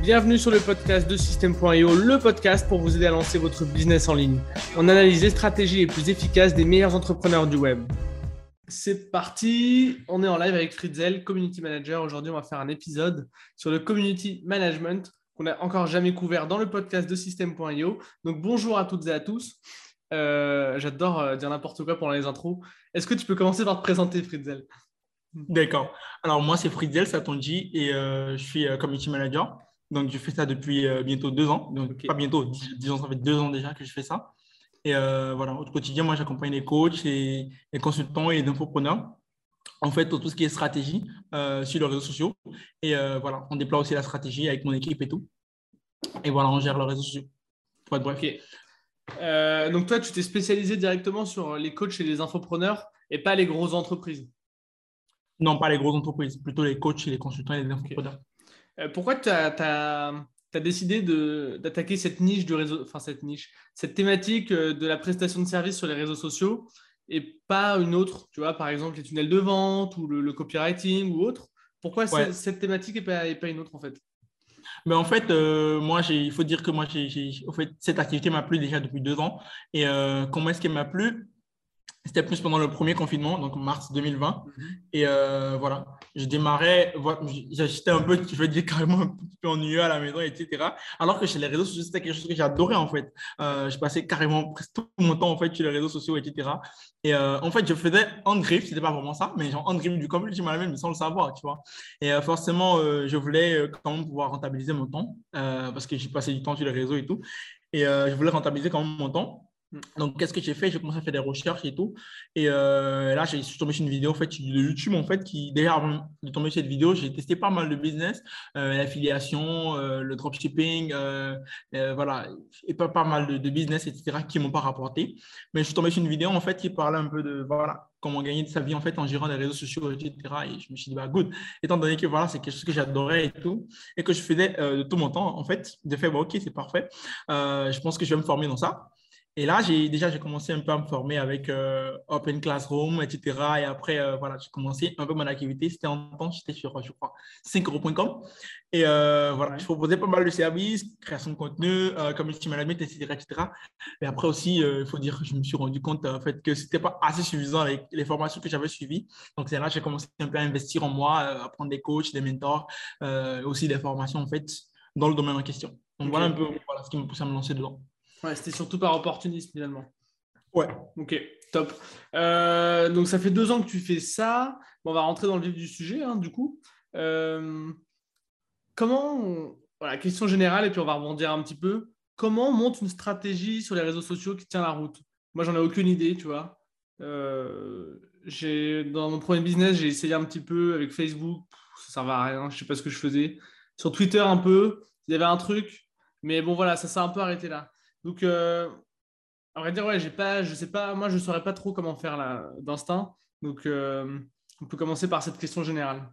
Bienvenue sur le podcast de System.io, le podcast pour vous aider à lancer votre business en ligne. On analyse les stratégies les plus efficaces des meilleurs entrepreneurs du web. C'est parti, on est en live avec Fritzel, Community Manager. Aujourd'hui, on va faire un épisode sur le Community Management qu'on n'a encore jamais couvert dans le podcast de System.io. Donc bonjour à toutes et à tous. Euh, j'adore euh, dire n'importe quoi pendant les intros. Est-ce que tu peux commencer par te présenter, Fritzel? D'accord. Alors, moi, c'est Fritzel Satonji et euh, je suis community manager. Donc, je fais ça depuis bientôt deux ans. Donc, pas bientôt, disons, ça fait deux ans déjà que je fais ça. Et voilà, au quotidien, moi, j'accompagne les coachs, et les consultants et les entrepreneurs. En fait, tout ce qui est stratégie sur les réseaux sociaux. Et voilà, on déploie aussi la stratégie avec mon équipe et tout. Et voilà, on gère les réseaux sociaux. Pour bref. Euh, donc toi, tu t'es spécialisé directement sur les coachs et les infopreneurs et pas les grosses entreprises? Non, pas les grosses entreprises, plutôt les coachs et les consultants et les infopreneurs. Euh, pourquoi tu as, décidé d'attaquer cette niche du réseau, enfin cette niche, cette thématique euh, de la prestation de services sur les réseaux sociaux et pas une autre, tu vois, par exemple les tunnels de vente ou le, copywriting ou autre? Pourquoi cette, thématique et pas, et pas une autre en fait? Mais en fait, euh, moi, il faut dire que moi, j'ai, fait, cette activité m'a plu déjà depuis deux ans. Et euh, comment est-ce qu'elle m'a plu? C'était plus pendant le premier confinement, donc mars 2020. Mhm. Et euh, voilà, je démarrais, j'étais un peu, je veux dire, carrément un petit peu ennuyeux à la maison, etc. Alors que chez les réseaux sociaux, c'était quelque chose que j'adorais en fait. Euh, je passais carrément presque tout mon temps en fait sur les réseaux sociaux, etc. Et euh, en fait, je faisais en griffe, c'était pas vraiment ça, mais genre en griffe du community management, mais sans le savoir, tu vois. Et forcément, je voulais quand même pouvoir rentabiliser mon temps parce que j'ai passé du temps sur les réseaux et tout. Et je voulais rentabiliser quand même mon temps. Mm. Donc, qu'est-ce que j'ai fait? J'ai commencé à faire des recherches et tout. Et euh, là, j'ai tombé sur une vidéo en fait, de YouTube, en fait, qui, déjà avant de tomber sur cette vidéo, j'ai testé pas mal de business, euh, l'affiliation, euh, le dropshipping, voilà, et pas, pas mal de, business, etc., qui ne m'ont pas rapporté. Mais je suis tombé sur une vidéo, en fait, qui parlait un peu de, voilà, comment gagner de sa vie, en fait, en gérant les réseaux sociaux, etc. Et je me suis dit, bah, good. Étant donné que, voilà, c'est quelque chose que j'adorais et tout, et que je faisais de tout mon temps, en fait, de faire, bah, OK, c'est parfait. je pense que je vais me former dans ça. Et là, j'ai déjà j'ai commencé un peu à me former avec euh, Open Classroom, etc. Et après, euh, voilà, j'ai commencé un peu mon activité. C'était en temps, j'étais sur, je crois, 5euros.com. Et euh, voilà, je proposais pas mal de services, création de contenu, community management, etc. etc. Et après aussi, il faut dire je me suis rendu compte en fait, que ce n'était pas assez suffisant avec les formations que j'avais suivies. Donc, c'est là que j'ai commencé un peu à investir en moi, à prendre des coachs, des mentors, aussi des formations en fait, dans le domaine en question. Donc, voilà un peu voilà, ce qui m'a poussé à me lancer dedans. Ouais, c'était surtout par opportunisme finalement. Ouais. Ok, top. Euh, donc ça fait deux ans que tu fais ça. on va rentrer dans le vif du sujet, hein, du coup. Euh, comment, voilà, question générale, et puis on va rebondir un petit peu. Comment on monte une stratégie sur les réseaux sociaux qui tient la route? Moi, j'en ai aucune idée, tu vois. Euh, dans mon premier business, j'ai essayé un petit peu avec Facebook. Ça ne servait à rien, je ne sais pas ce que je faisais. Sur Twitter, un peu. Il y avait un truc. Mais bon, voilà, ça s'est un peu arrêté là. Donc, euh, à vrai dire, ouais, j'ai pas, je sais pas, moi, je saurais pas trop comment faire là, d'instinct. Donc, euh, on peut commencer par cette question générale.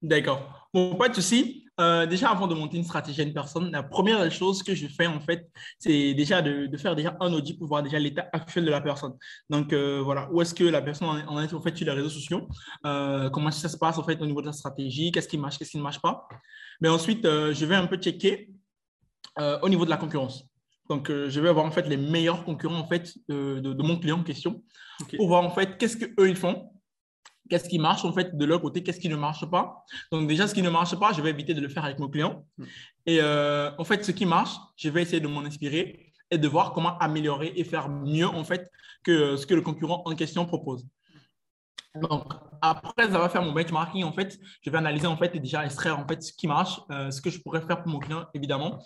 D'accord. Bon, pas de souci. Euh, déjà, avant de monter une stratégie à une personne, la première chose que je fais, en fait, c'est déjà de, faire déjà un audit pour voir déjà l'état actuel de la personne. Donc, voilà, où est-ce que la personne en est, en fait, sur les réseaux sociaux? Comment ça se passe, en fait, au niveau de la stratégie? Qu'est-ce qui marche Qu'est-ce qui ne marche pas? Mais ensuite, je vais un peu checker au niveau de la concurrence. Donc, euh, je vais avoir en fait les meilleurs concurrents en fait de, mon client en question pour voir en fait qu'est-ce qu'eux ils font, qu'est-ce qui marche en fait de leur côté, qu'est-ce qui ne marche pas. Donc, déjà, ce qui ne marche pas, je vais éviter de le faire avec mon client. Hmm. Et euh, en fait, ce qui marche, je vais essayer de m'en inspirer et de voir comment améliorer et faire mieux en fait que ce que le concurrent en question propose. Donc, après avoir fait mon benchmarking, en fait, je vais analyser en fait et déjà extraire en fait ce qui marche, euh, ce que je pourrais faire pour mon client, évidemment.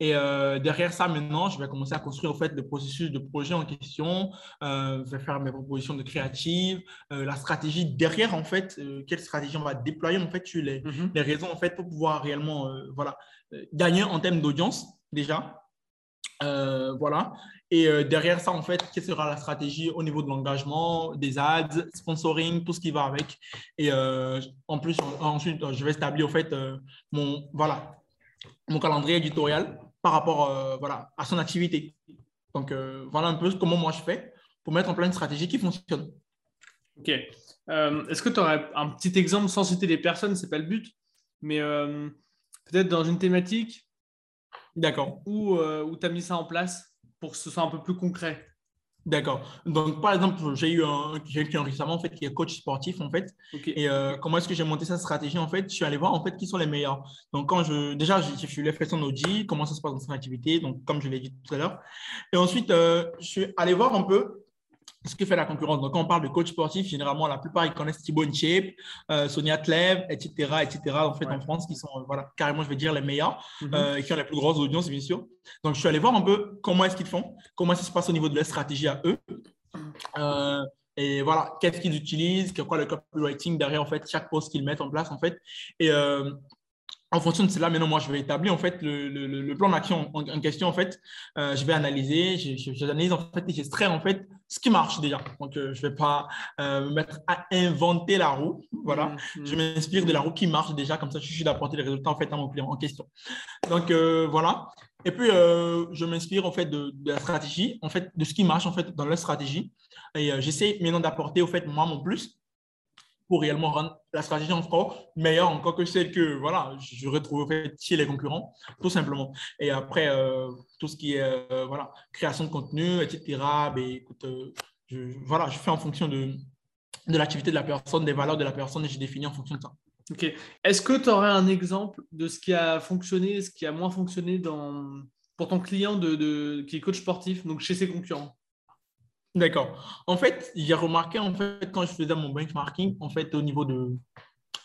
Et euh, derrière ça, maintenant, je vais commencer à construire en fait le processus de projet en question. Euh, je vais faire mes propositions de créative, la stratégie derrière en fait, quelle stratégie on va déployer en fait sur les, mhm. les raisons en fait pour pouvoir réellement, voilà, gagner en termes d'audience déjà. voilà. Et euh, derrière ça, en fait, quelle sera la stratégie au niveau de l'engagement, des ads, sponsoring, tout ce qui va avec. Et euh, en plus, ensuite, je vais établir en fait euh, mon, voilà, mon calendrier éditorial par rapport voilà, à son activité. Donc, voilà un peu comment moi je fais pour mettre en place une stratégie qui fonctionne. Ok. Est-ce que tu aurais un petit exemple sans citer les personnes, ce n'est pas le but, mais peut-être dans une thématique D'accord. où, euh, où tu as mis ça en place? Pour que ce soit un peu plus concret. D'accord. Donc, par exemple, j'ai eu un, j'ai eu récemment en fait, qui est coach sportif en fait. Et euh, comment est-ce que j'ai monté cette stratégie En fait, je suis allé voir en fait qui sont les meilleurs. Donc, quand je déjà, je, je faire son audit, comment ça se passe dans son activité, donc comme je l'ai dit tout à l'heure. Et ensuite, euh, je suis allé voir un peu ce que fait la concurrence. Donc, quand on parle de coach sportif, généralement, la plupart, ils connaissent Thibaut InShape, euh, Sonia Tlev, etc., etc., en fait, Ouais. en France, qui sont, euh, voilà, carrément, je vais dire, les meilleurs, Mhm. euh, et qui ont les plus grosses audiences, bien sûr. Donc, je suis allé voir un peu comment est-ce qu'ils font, comment ça se passe au niveau de leur stratégie à eux. Euh, et voilà, qu'est-ce qu'ils utilisent, que quoi le copywriting derrière, en fait, chaque post qu'ils mettent en place, en fait. Et en fonction de cela, maintenant, moi, je vais établir, en fait, le, le- le- plan d'action en, en question, en fait. Euh, je vais analyser, je- je- j'analyse, en fait, et j'extrais, en fait, ce qui marche déjà. Donc, euh, je ne vais pas euh, me mettre à inventer la roue. Voilà. Mhm. Je m'inspire de la roue qui marche déjà, comme ça je suis d'apporter les résultats en fait à mon client en question. Donc euh, voilà. Et puis je m'inspire en fait de, de la stratégie, en fait de ce qui marche en fait dans leur stratégie. Et j'essaie maintenant d'apporter au fait moi mon plus pour réellement rendre la stratégie encore meilleure encore que celle que voilà je retrouve en fait chez les concurrents tout simplement. Et après euh, tout ce qui est euh, voilà création de contenu etc. Ben, écoute euh, je, voilà je fais en fonction de de l'activité de la personne, des valeurs de la personne et je définis en fonction de ça. Ok. Est-ce que tu aurais un exemple de ce qui a fonctionné, ce qui a moins fonctionné dans... pour ton client de, de- qui est coach sportif, donc chez ses concurrents? D'accord. En fait, j'ai remarqué en fait quand je faisais mon benchmarking en fait au niveau de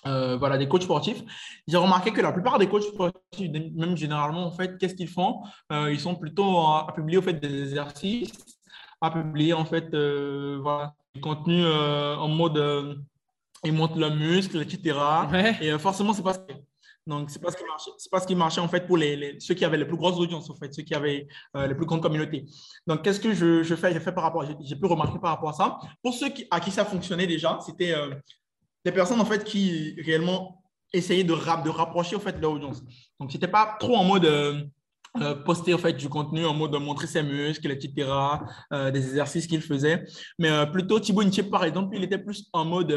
euh, voilà des coachs sportifs, j'ai remarqué que la plupart des coachs sportifs, même généralement en fait, qu'est-ce qu'ils font? Euh, Ils sont plutôt à, à publier au fait des exercices, à publier en fait euh, voilà du contenu euh, en mode euh, ils montent leurs muscles, etc. Ouais. Et euh, forcément, c'est pas donc c'est pas ce qui marchait. C'est pas ce qui marchait en fait pour les, les- ceux qui avaient les plus grosses audiences en fait, ceux qui avaient euh, les plus grandes communautés. Donc qu'est-ce que je, je fais J'ai fait par rapport, j'ai- pu remarquer par rapport à ça. Pour ceux qui, à qui ça fonctionnait déjà, c'était euh, des personnes en fait qui réellement essayaient de, rap- de rapprocher en fait leur audience. Donc c'était pas trop en mode euh, euh, poster en fait du contenu en mode de montrer ses muscles, etc., euh, des exercices qu'il faisait. Mais plutôt Thibaut Inchep, par exemple, il était plus en mode,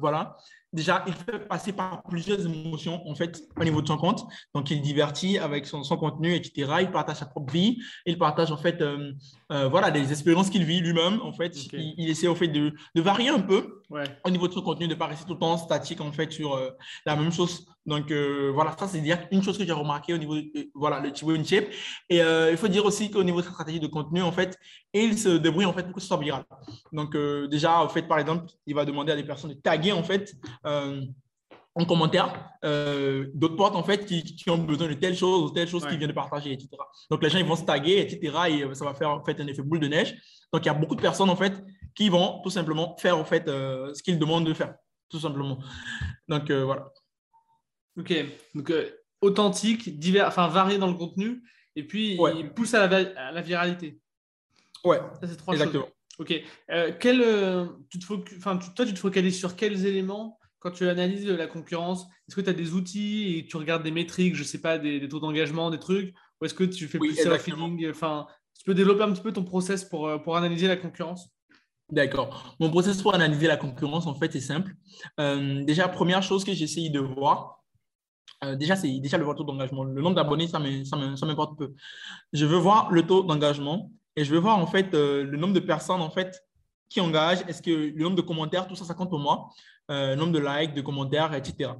voilà, déjà, il fait passer par plusieurs émotions, en fait, au niveau de son compte. Donc, il divertit avec son, son contenu, etc. Il partage sa propre vie. Il partage, en fait, euh, euh, voilà, des expériences qu'il vit lui-même. En fait, il, il essaie, fait, de, de varier un peu Ouais. au niveau de son contenu, de ne pas rester tout le temps statique, en fait, sur euh, la même chose. Donc, euh, voilà, ça, c'est dire une chose que j'ai remarqué au niveau de, voilà, le Thibaut Inchep. Et il faut dire aussi qu'au niveau de sa stratégie de contenu, en fait, il se débrouille, en fait, pour que ce soit viral. Donc, déjà, en fait, par exemple, il va demander à des personnes de taguer, en fait, en commentaire euh, d'autres potes, en fait, qui, qui ont besoin de telle chose ou telle chose Ouais. qu'ils viennent de partager, etc. Donc, les gens, ils vont se taguer, etc. Et ça va faire, en fait, un effet boule de neige. Donc, il y a beaucoup de personnes, en fait, qui vont tout simplement faire, en fait, euh, ce qu'ils demandent de faire, tout simplement. Donc, euh, voilà. Ok. Donc authentique, divers, enfin varié dans le contenu, et puis Ouais. il pousse à la, vi- à la viralité. Ouais, Ça, c'est trois exactement. choses. Ok. Quel, tu te toi, tu te focalises sur quels éléments quand tu analyses la concurrence Est-ce que tu as des outils et tu regardes des métriques, je sais pas, des, des taux d'engagement, des trucs Ou est-ce que tu fais Oui, plus exactement. self-feeling Enfin, tu peux développer un petit peu ton process pour, euh, pour analyser la concurrence? D'accord. Mon processus pour analyser la concurrence, en fait, est simple. Euh, déjà, première chose que j'essaye de voir, euh, déjà, c'est déjà le taux d'engagement. Le nombre d'abonnés, ça ça ça m'importe peu. Je veux voir le taux d'engagement et je veux voir, en fait, euh, le nombre de personnes, en fait, qui engagent. Est-ce que le nombre de commentaires, tout ça, ça compte pour moi Euh, Le nombre de likes, de commentaires, etc.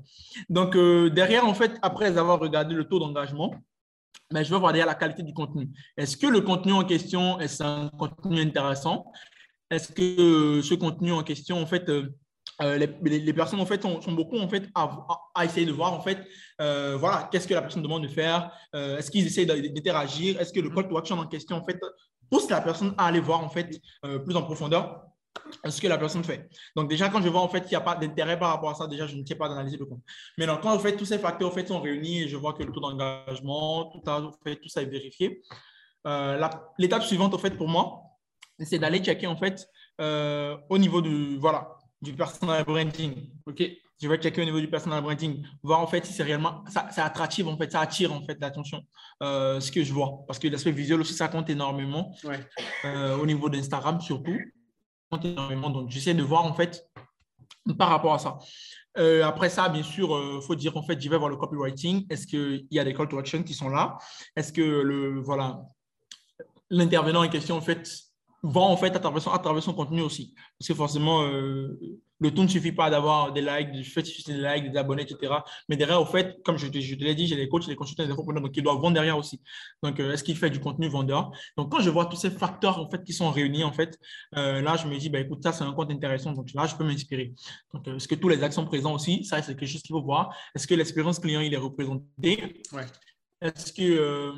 Donc, euh, derrière, en fait, après avoir regardé le taux d'engagement, ben, je veux voir derrière la qualité du contenu. Est-ce que le contenu en question est un contenu intéressant? Est-ce que euh, ce contenu en question, en fait, euh, les, les- les personnes en fait sont, sont beaucoup en fait à, essayer de voir en fait, euh, voilà, qu'est-ce que la personne demande de faire, euh, est-ce qu'ils essaient de- d'interagir, est-ce que le call to action en question en fait pousse la personne à aller voir en fait euh, plus en profondeur ce que la personne fait. Donc déjà quand je vois en fait qu'il n'y a pas d'intérêt par rapport à ça, déjà je ne tiens pas d'analyser le compte. Maintenant quand en fait tous ces facteurs en fait sont réunis et je vois que le taux d'engagement, tout, a- fait, tout ça est vérifié. euh, L'étape suivante en fait pour moi, c'est d'aller checker en fait euh, au niveau du voilà du personal branding. Ok? Je vais checker au niveau du personal branding, voir en fait si c'est réellement ça, c'est attractif en fait, ça attire en fait l'attention, euh, ce que je vois, parce que l'aspect visuel aussi ça compte énormément Ouais. euh, au niveau d'Instagram surtout, ça compte énormément. Donc j'essaie de voir en fait par rapport à ça. Euh, après ça, bien sûr, il euh, faut dire en fait, j'y vais voir le copywriting. Est-ce qu'il y a des call to action qui sont là? Est-ce que le voilà l'intervenant en question en fait vend en fait à travers son, à travers son contenu aussi Parce que forcément, euh, le tout ne suffit pas d'avoir des likes, du fait des likes, des abonnés, etc. Mais derrière, au fait, comme je, te l'ai dit, j'ai les coachs, les consultants, les entrepreneurs, donc ils doivent vendre derrière aussi. Donc, euh, est-ce qu'il fait du contenu vendeur? Donc, quand je vois tous ces facteurs en fait qui sont réunis, en fait, euh, là, je me dis, bah, écoute, ça, c'est un compte intéressant. Donc là, je peux m'inspirer. Donc, est-ce que tous les actes sont présents aussi? Ça, c'est quelque chose qu'il faut voir. Est-ce que l'expérience client, il est représenté? Ouais. Est-ce que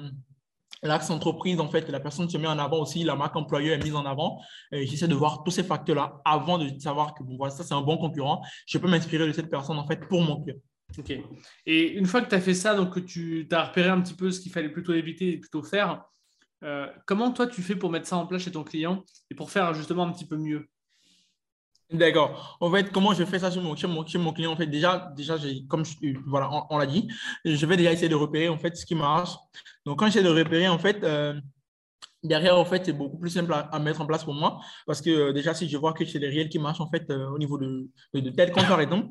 l'axe entreprise, en fait, la personne se met en avant aussi, la marque employeur est mise en avant. J'essaie de voir tous ces facteurs-là avant de savoir que bon, voilà, ça, c'est un bon concurrent. Je peux m'inspirer de cette personne, en fait, pour mon client. OK. Et une fois que tu as fait ça, donc que tu as repéré un petit peu ce qu'il fallait plutôt éviter et plutôt faire, euh, comment toi, tu fais pour mettre ça en place chez ton client et pour faire justement un petit peu mieux? D'accord. En fait, comment je fais ça chez mon, mon, client? En fait, déjà, déjà comme voilà, on, l'a dit, je vais déjà essayer de repérer en fait ce qui marche. Donc, quand j'essaie de repérer, en fait, euh, derrière, en fait, c'est beaucoup plus simple à, mettre en place pour moi parce que euh, déjà, si je vois que c'est des réels qui marchent en fait euh, au niveau de, de, tel compte, par exemple,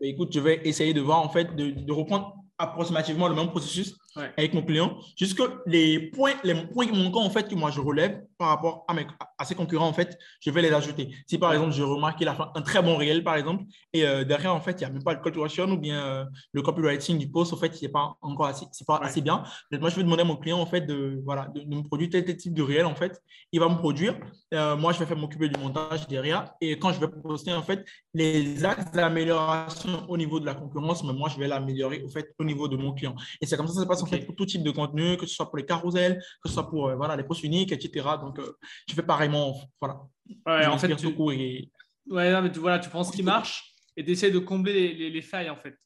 écoute, je vais essayer de voir en fait de, de reprendre approximativement le même processus avec mon client, jusque les points, les points manquants en fait que moi je relève par rapport à, mes, à ses concurrents en fait, je vais les ajouter. Si par exemple je remarque qu'il a fait un très bon réel par exemple et euh, derrière en fait il n'y a même pas le call to action ou bien euh, le copywriting du post en fait il n'est pas encore assez, c'est pas assez bien. moi je vais demander à mon client en fait de voilà de, me produire tel, tel, type de réel en fait, il va me produire. Euh, moi je vais faire m'occuper du montage derrière et quand je vais poster en fait les axes d'amélioration au niveau de la concurrence, mais moi je vais l'améliorer au fait au niveau de mon client. Et c'est comme ça que ça se passe pour tout type de contenu, que ce soit pour les carousels, que ce soit pour euh, voilà, les posts uniques, etc. Donc, euh, je fais pareillement. Voilà. Ouais, en fait, tu... Et... Ouais, mais tu, voilà, tu prends ce qui marche et tu essaies de combler les, les, failles, en fait.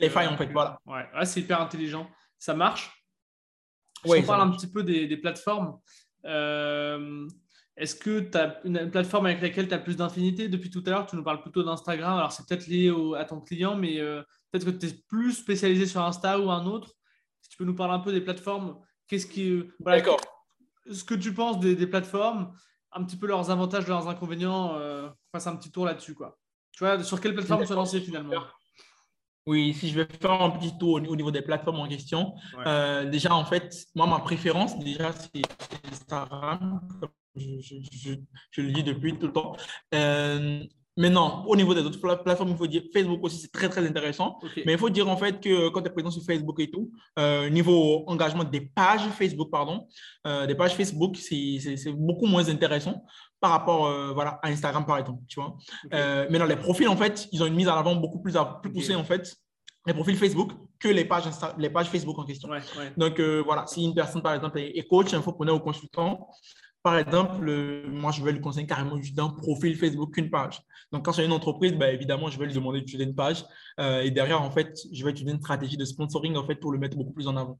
les failles, en fait, voilà. Ouais, c'est hyper intelligent. Ça marche. on parle un petit peu des, des plateformes. Euh, est-ce que tu as une, plateforme avec laquelle tu as plus d'infinité? Depuis tout à l'heure, tu nous parles plutôt d'Instagram. Alors, c'est peut-être lié à ton client, mais peut-être que tu es plus spécialisé sur Insta ou un autre tu peux nous parler un peu des plateformes? Qu'est-ce qui, D'accord. Ce que tu penses des, plateformes, un petit peu leurs avantages, leurs inconvénients. Euh, fasse un petit tour là-dessus, quoi. Tu vois, sur quelle plateforme se lancer finalement? Oui, si je vais faire un petit tour au niveau des plateformes en question, euh, déjà en fait, moi ma préférence déjà c'est Instagram, je, le dis depuis tout le temps. Euh, Maintenant, au niveau des autres plateformes, il faut dire Facebook aussi, c'est très, très intéressant. Mais il faut dire en fait que quand tu es présent sur Facebook et tout, euh, niveau engagement des pages Facebook, pardon, euh, des pages Facebook, c'est beaucoup moins intéressant par rapport euh, voilà, à Instagram, par exemple. Tu vois mais dans les profils, en fait, ils ont une mise en avant beaucoup plus, plus poussée, en fait, les profils Facebook que les pages, les pages Facebook en question. Donc, voilà, si une personne, par exemple, est, coach, il faut prendre au consultant, par exemple, moi, je vais lui conseiller carrément juste d'un profil Facebook qu'une page. Donc, quand c'est une entreprise, ben, évidemment, je vais lui demander d'utiliser une page. Euh, et derrière, en fait, je vais utiliser une stratégie de sponsoring en fait, pour le mettre beaucoup plus en avant.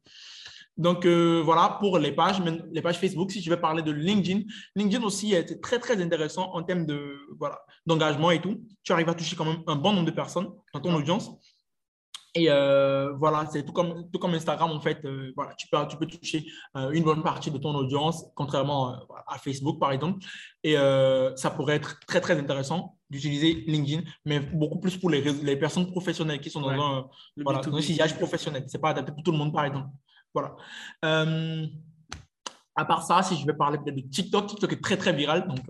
Donc, euh, voilà pour les pages, les pages Facebook. Si je vais parler de LinkedIn, LinkedIn aussi est très, très intéressant en termes de, voilà, d'engagement et tout. Tu arrives à toucher quand même un bon nombre de personnes dans ton audience. Et euh, voilà, c'est tout comme, tout comme Instagram, en fait, euh, voilà, tu, peux, tu peux toucher euh, une bonne partie de ton audience, contrairement à Facebook, par exemple. Et ça pourrait être très, très intéressant d'utiliser LinkedIn, mais beaucoup plus pour les, les personnes professionnelles qui sont dans un, voilà, un sillage professionnel. Ce n'est pas adapté pour tout le monde, par exemple. Voilà. à part ça, si je vais parler peut-être de TikTok, TikTok est très, très viral. Donc,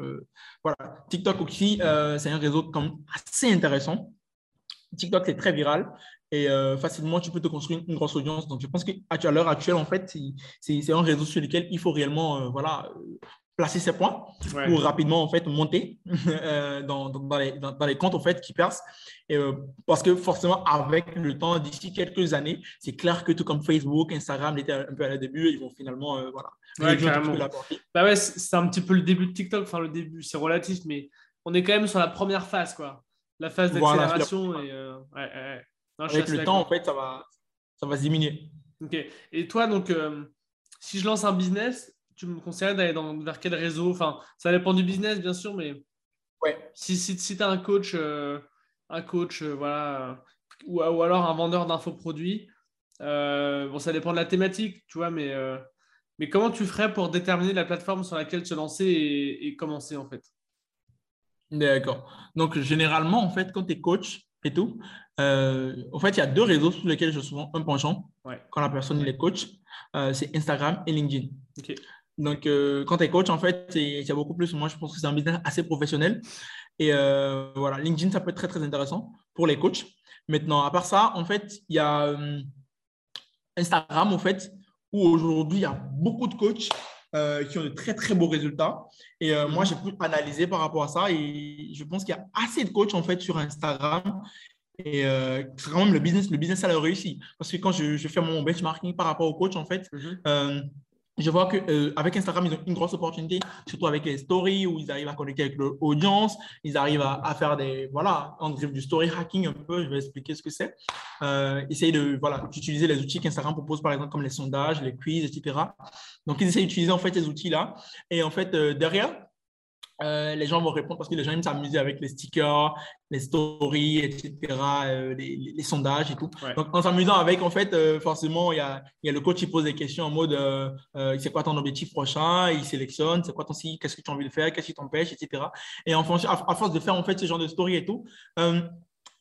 voilà. TikTok aussi, c'est un réseau comme assez intéressant. TikTok, c'est très viral et euh, facilement, tu peux te construire une, grosse audience. Donc, je pense qu'à l'heure actuelle, en fait, c'est un réseau sur lequel il faut réellement euh, voilà, placer ses points pour rapidement en fait, monter euh, dans, dans, les, dans, les, comptes en fait, qui percent. Et, parce que forcément, avec le temps, d'ici quelques années, c'est clair que tout comme Facebook, Instagram était un peu à la début, ils vont finalement voilà, bah ouais, c'est un petit peu le début de TikTok. Enfin, le début, c'est relatif, mais on est quand même sur la première phase, quoi. La phase d'accélération. et, ouais, avec le temps, en fait, ça va, ça va se diminuer. Ok. Et toi, donc, euh, si je lance un business, tu me conseillerais d'aller vers quel réseau? Enfin, ça dépend du business, bien sûr, mais ouais. si, si, si tu as un coach, euh, un coach euh, voilà, ou, ou, alors un vendeur d'infoproduits, bon, ça dépend de la thématique, tu vois, mais, mais comment tu ferais pour déterminer la plateforme sur laquelle se lancer et, et commencer, en fait? D'accord. Donc, généralement, en fait, quand tu es coach, et tout. Euh, en fait, il y a deux réseaux sur lesquels je suis souvent un penchant quand la personne est coach. Euh, c'est Instagram et LinkedIn. Donc, euh, quand tu es coach, en fait, il y a beaucoup plus. Moi, je pense que c'est un business assez professionnel. Et voilà, LinkedIn, ça peut être très, très intéressant pour les coachs. Maintenant, à part ça, en fait, il y a Instagram, en fait, où aujourd'hui, il y a beaucoup de coachs euh, qui ont de très, très beaux résultats. Et euh, moi, j'ai pu analyser par rapport à ça et je pense qu'il y a assez de coachs en fait sur Instagram. Et euh, c'est quand même le business, le business, ça a réussi. Parce que quand je, je, fais mon benchmarking par rapport aux coachs, en fait, mhm je vois qu'avec euh, avec Instagram, ils ont une grosse opportunité, surtout avec les stories où ils arrivent à connecter avec l'audience, ils arrivent à, faire des, voilà, du story hacking un peu, je vais expliquer ce que c'est. Euh, essayent de, voilà, d'utiliser les outils qu'Instagram propose, par exemple, comme les sondages, les quiz, etc. Donc, ils essayent d'utiliser, en fait, ces outils-là. Et en fait, euh, derrière, euh, les gens vont répondre parce que les gens aiment s'amuser avec les stickers, les stories, etc., euh, les, sondages et tout. Donc, en s'amusant avec, en fait, euh, forcément, il y a, y a, le coach qui pose des questions en mode c'est quoi ton objectif prochain? Il sélectionne, c'est quoi ton si, qu'est-ce que tu as envie de faire, qu'est-ce qui t'empêche, etc. Et en à, force de faire, en fait, ce genre de stories et tout,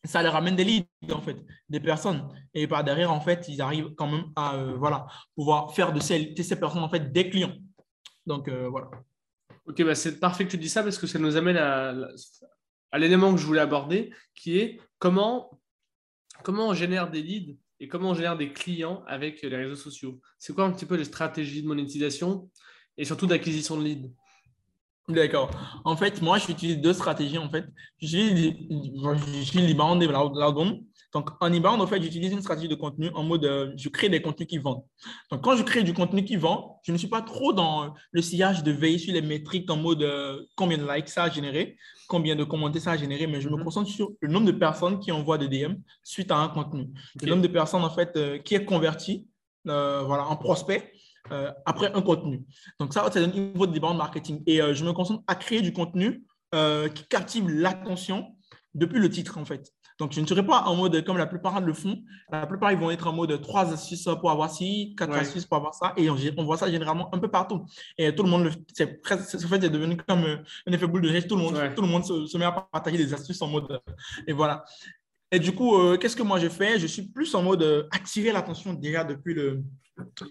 ça leur ramène des leads, en fait, des personnes. Et par derrière, en fait, ils arrivent quand même à voilà, pouvoir faire de ces, de ces personnes, en fait, des clients. Donc, voilà. Ok, bah c'est parfait que tu dis ça parce que ça nous amène à, l'élément que je voulais aborder, qui est comment, comment on génère des leads et comment on génère des clients avec les réseaux sociaux. C'est quoi un petit peu les stratégies de monétisation et surtout d'acquisition de leads? D'accord. En fait, moi, j'utilise deux stratégies. En fait, j'utilise l'inbound et. Donc, en inbound, en fait, j'utilise une stratégie de contenu en mode euh, je crée des contenus qui vendent. Donc, quand je crée du contenu qui vend, je ne suis pas trop dans le sillage de veiller sur les métriques en mode euh, combien de likes ça a généré, combien de commentaires ça a généré, mais je me mhm. concentre sur le nombre de personnes qui envoient des DM suite à un contenu. Le nombre de personnes, en fait, euh, qui est converti voilà, en prospect après un contenu. Donc, ça, c'est un niveau de inbound marketing. Et je me concentre à créer du contenu qui captive l'attention depuis le titre, en fait. Donc, je ne serai pas en mode comme la plupart le font. La plupart, ils vont être en mode 3 astuces pour avoir ci, 4 astuces pour avoir ça. Et on, voit ça généralement un peu partout. Et tout le monde, c'est fait, c'est devenu comme euh, un effet boule de neige. Tout le monde, tout le monde se, met à partager des astuces en mode. Et voilà. Et du coup, euh, qu'est-ce que moi je fais? Je suis plus en mode euh, attirer l'attention déjà depuis le,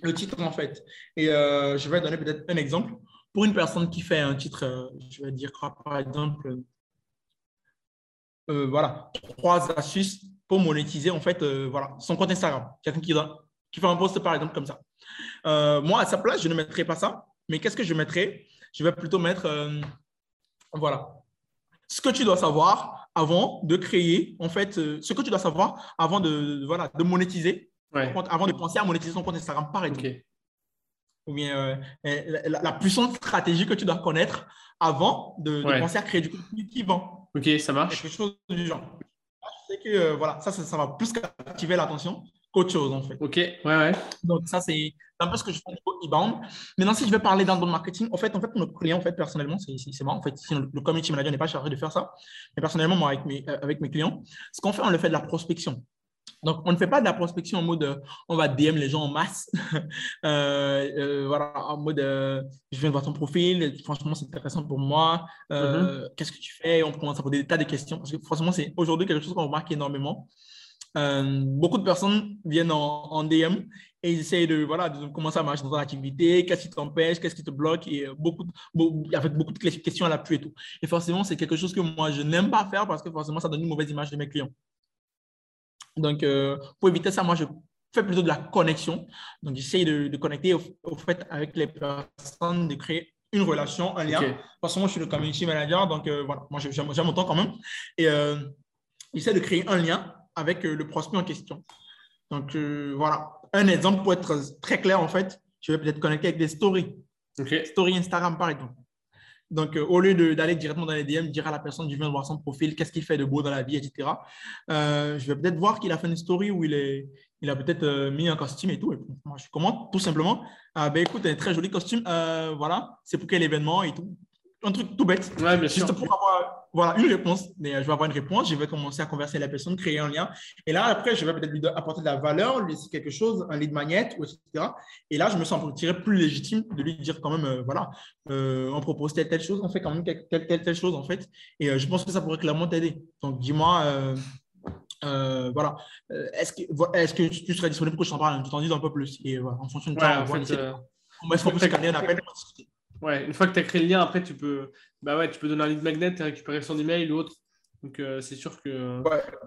le, titre, en fait. Et je vais donner peut-être un exemple. Pour une personne qui fait un titre, je vais dire par exemple, euh, voilà, trois astuces pour monétiser en fait euh, voilà, son compte Instagram. Quelqu'un qui, qui fait un post par exemple comme ça. Euh, moi, à sa place, je ne mettrai pas ça. Mais qu'est-ce que je mettrai? Je vais plutôt mettre, voilà, ce que tu dois savoir avant de créer, en fait, ce que tu dois savoir avant de, voilà, de monétiser, avant de penser à monétiser son compte Instagram, par exemple. Ou bien la, puissante stratégie que tu dois connaître avant de, de penser à créer du contenu qui vend. Ok, ça marche. Quelque chose du genre. Je sais que euh, voilà, ça, ça, va plus captiver l'attention qu'autre chose en fait. Ok, ouais, ouais. Donc ça, c'est un peu ce que je fais au e-bound. Maintenant, si je vais parler d'un bon marketing, en fait, en fait, pour notre client, en fait, personnellement, c'est moi. En fait, si le, community manager n'est pas chargé de faire ça, mais personnellement, moi, avec mes, euh, avec mes clients, ce qu'on fait, on le fait de la prospection. Donc, on ne fait pas de la prospection en mode euh, on va DM les gens en masse. Euh, euh, voilà, en mode je viens de voir ton profil, franchement, c'est intéressant pour moi. Mm-hmm. Qu'est-ce que tu fais? On commence à poser des tas de questions parce que franchement, c'est aujourd'hui quelque chose qu'on remarque énormément. beaucoup de personnes viennent en, DM et ils essayent de, voilà, de commencer à marcher dans ton activité, qu'est-ce qui t'empêche, qu'est-ce qui te bloque, et beaucoup, avec beaucoup de questions à l'appui et tout. Et forcément, c'est quelque chose que moi, je n'aime pas faire parce que forcément, ça donne une mauvaise image de mes clients. Donc, euh, pour éviter ça, moi, je fais plutôt de la connexion. Donc, j'essaye de, connecter au, fait avec les personnes, de créer une relation, un lien. Parce que moi, je suis le community manager, donc euh, voilà, moi, j'aime mon temps quand même. Et euh, j'essaie de créer un lien avec le prospect en question. Donc, voilà, un exemple pour être très clair, en fait, je vais peut-être connecter avec des stories. Story Instagram, par exemple. Donc, euh, au lieu d'aller directement dans les DM, dire à la personne, je viens de voir son profil, qu'est-ce qu'il fait de beau dans la vie, etc. Euh, je vais peut-être voir qu'il a fait une story où il, a peut-être euh, mis un costume et tout. Moi, je commente tout simplement. Ah, ben écoute, un très joli costume. voilà, c'est pour quel événement et tout un truc tout bête. juste pour avoir voilà, une réponse. Mais euh, je vais avoir une réponse, je vais commencer à converser avec la personne, créer un lien. Et là, après, je vais peut-être lui apporter de la valeur, lui laisser quelque chose, un lead magnet, etc. Et là, je me sens plus légitime de lui dire quand même, euh, voilà, euh, on propose telle, telle chose, on fait quand même telle, telle, telle chose, en fait. Et je pense que ça pourrait clairement t'aider. Donc, dis-moi Euh, voilà. Euh, est-ce que, est que tu serais disponible pour que je t'en parle? Tu t'en dises un peu plus. Et voilà, en fonction de ça, on va essayer un appel Ouais, une fois que tu as créé le lien, après, tu peux, bah ouais, tu peux donner un lead magnet et récupérer son email ou autre. Donc, c'est sûr que.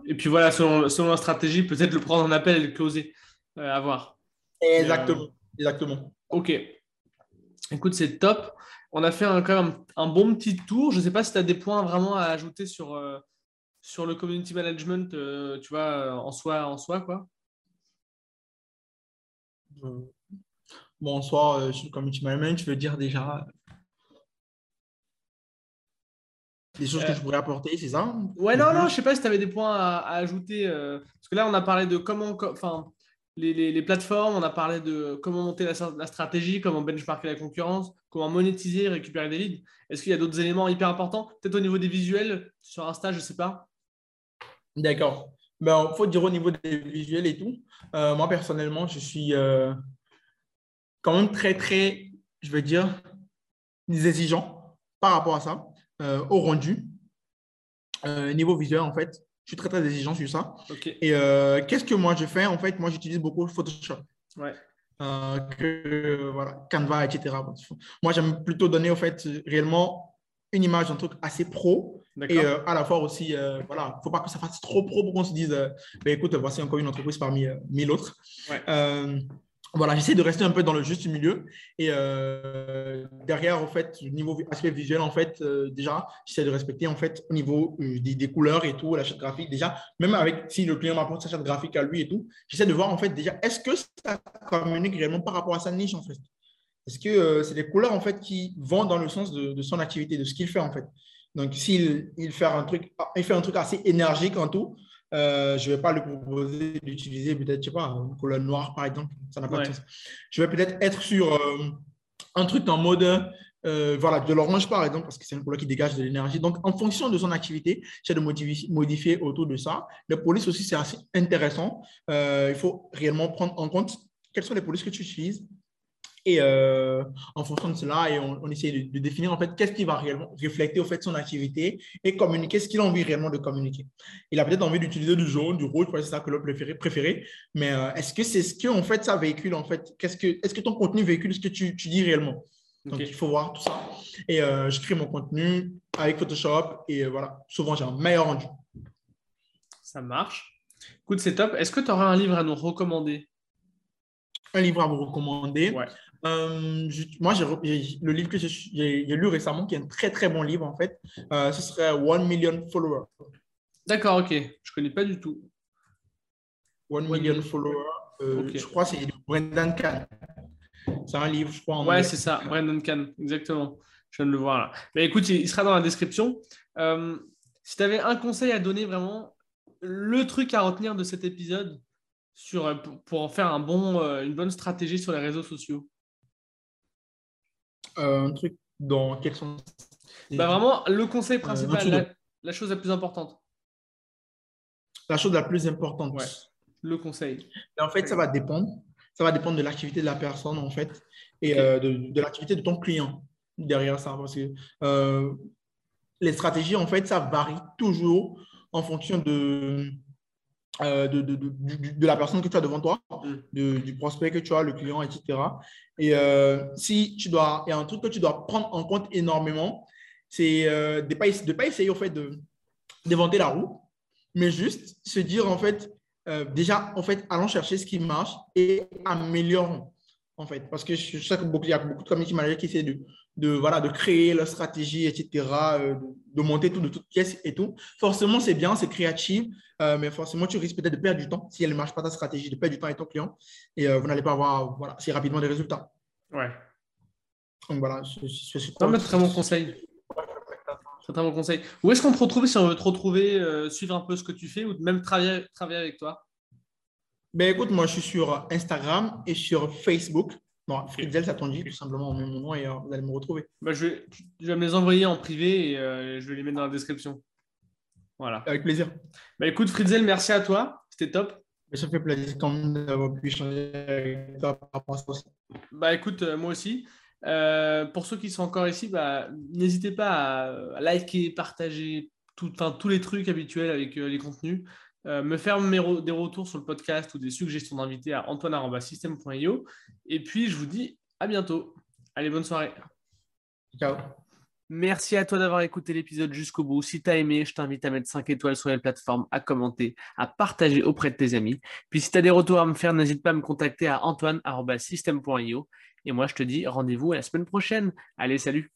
Et puis voilà, selon, selon la stratégie, peut-être le prendre en appel et le closer. à voir. Exactement. Exactement. Ok. Écoute, c'est top. On a fait un, quand même un, bon petit tour. Je ne sais pas si tu as des points vraiment à ajouter sur, euh, sur le community management, euh, tu vois, en soi, en soi quoi. Euh, bon, en soi, sur le community management, je veux dire déjà des choses que je pourrais apporter, c'est ça? Ouais, non, non, je ne sais pas si tu avais des points à, à ajouter. parce que là, on a parlé de comment. Enfin, les, plateformes, on a parlé de comment monter la, stratégie, comment benchmarker la concurrence, comment monétiser, récupérer des leads. Est-ce qu'il y a d'autres éléments hyper importants? Peut-être au niveau des visuels sur Insta, je ne sais pas. D'accord. Il ben, faut dire au niveau des visuels et tout. Euh, moi, personnellement, je suis euh, quand même très, très, je veux dire, exigeant par rapport à ça, euh, au rendu. niveau visuel, en fait, je suis très, très exigeant sur ça. Et euh, qu'est-ce que moi je fais? En fait, moi, j'utilise beaucoup Photoshop. Ouais. Euh, que, voilà, Canva, etc. Moi, j'aime plutôt donner, au fait, réellement une image, un truc assez pro. Et euh, à la fois aussi, voilà, il ne faut pas que ça fasse trop pro pour qu'on se dise, ben, écoute, voici encore une entreprise parmi mille autres. Ouais voilà, j'essaie de rester un peu dans le juste milieu. Et euh, derrière, en fait, niveau aspect visuel, en fait, euh, déjà, j'essaie de respecter, en fait, au niveau euh, des, couleurs et tout, la charte graphique, déjà, même avec si le client m'apporte sa charte graphique à lui et tout, j'essaie de voir, en fait, déjà, est-ce que ça communique réellement par rapport à sa niche, en fait? Est-ce que c'est des couleurs, en fait, qui vont dans le sens de, son activité, de ce qu'il fait, en fait? Donc, s'il il fait, un truc, il fait un truc assez énergique en tout, euh, je ne vais pas lui proposer d'utiliser peut-être, je sais pas, une couleur noire, par exemple. Ça n'a pas de sens. Je vais peut-être être sur euh, un truc en mode, euh, voilà, de l'orange, par exemple, parce que c'est une couleur qui dégage de l'énergie. Donc, en fonction de son activité, j'ai de modifier, autour de ça. Les polices aussi, c'est assez intéressant. il faut réellement prendre en compte quelles sont les polices que tu utilises et euh, en fonction de cela, et on, essaie de, définir en fait qu'est-ce qui va réellement refléter au fait son activité et communiquer ce qu'il a envie réellement de communiquer. Il a peut-être envie d'utiliser du jaune, du rouge, c'est sa couleur préférée, préférée mais euh, est-ce que c'est ce que en fait ça véhicule en fait? Qu'est-ce que est-ce que ton contenu véhicule ce que tu, tu dis réellement? Donc il faut voir tout ça. Et euh, je crée mon contenu avec Photoshop et voilà, souvent j'ai un meilleur rendu. Ça marche. Écoute, c'est top. Est-ce que tu auras un livre à nous recommander? Un livre à vous recommander? Ouais. Euh, moi, le livre que j'ai lu récemment, qui est un très très bon livre en fait, euh, ce serait One Million Followers. D'accord, ok. Je connais pas du tout. One, Million, Followers. Euh, je crois que c'est Brendan Kahn. C'est un livre, je crois. En ouais, c'est ça, Brendan Kahn, exactement. Je viens de le voir là. Mais écoute, il sera dans la description. si tu avais un conseil à donner vraiment, le truc à retenir de cet épisode sur, pour, en faire un bon, une bonne stratégie sur les réseaux sociaux? euh, un truc dans quel sens bah Vraiment, le conseil euh, principal, la, chose la plus importante. La chose la plus importante. Ouais, le conseil. en fait, ça va dépendre. Ça va dépendre de l'activité de la personne, en fait, et euh, de, de l'activité de ton client derrière ça. Parce que les stratégies, en fait, ça varie toujours en fonction de, euh, de, de, de, la personne que tu as devant toi, mm. du prospect que tu as, le client, etc. Et euh, si tu dois, il y a un truc que tu dois prendre en compte énormément, c'est euh, de ne pas, de pas essayer au fait d'inventer la roue, mais juste se dire en fait, déjà, en fait, allons chercher ce qui marche et améliorons. En fait, parce que je sais qu'il y a beaucoup de community managers qui essaient de, de, voilà, de créer leur stratégie, etc., de, monter tout de toutes pièces et tout. Forcément, c'est bien, c'est créatif, euh, mais forcément, tu risques peut-être de perdre du temps si elle ne marche pas ta stratégie, de perdre du temps avec ton client et euh, vous n'allez pas avoir voilà, si rapidement des résultats. Ouais. Donc voilà, c'est très bon conseil. C'est très bon conseil. Où est-ce qu'on te retrouve si on veut te retrouver, euh, suivre un peu ce que tu fais ou même travailler, travailler avec toi? Ben, Écoute, moi, je suis sur Instagram et sur Facebook. Bon, Fritzel, ça t'en dit tout simplement, mon nom et vous allez me retrouver. Bah, je, vais, je vais me les envoyer en privé et je vais les mettre dans la description. Voilà. Avec plaisir. Bah, écoute, Fritzel, merci à toi. C'était top. Ça fait plaisir quand même d'avoir pu échanger avec toi par rapport à ça Bah écoute, euh, moi aussi. Euh, pour ceux qui sont encore ici, bah, n'hésitez pas à, liker, partager tout, tous les trucs habituels avec euh, les contenus. Me faire des retours sur le podcast ou des suggestions d'invités à antoine.system.io. Et puis, je vous dis à bientôt. Allez, bonne soirée. Ciao. Merci à toi d'avoir écouté l'épisode jusqu'au bout. Si tu as aimé, je t'invite à mettre 5 étoiles sur les plateformes, à commenter, à partager auprès de tes amis. Puis si tu as des retours à me faire, n'hésite pas à me contacter à antoine.system.io. Et moi, je te dis rendez-vous à la semaine prochaine. Allez, salut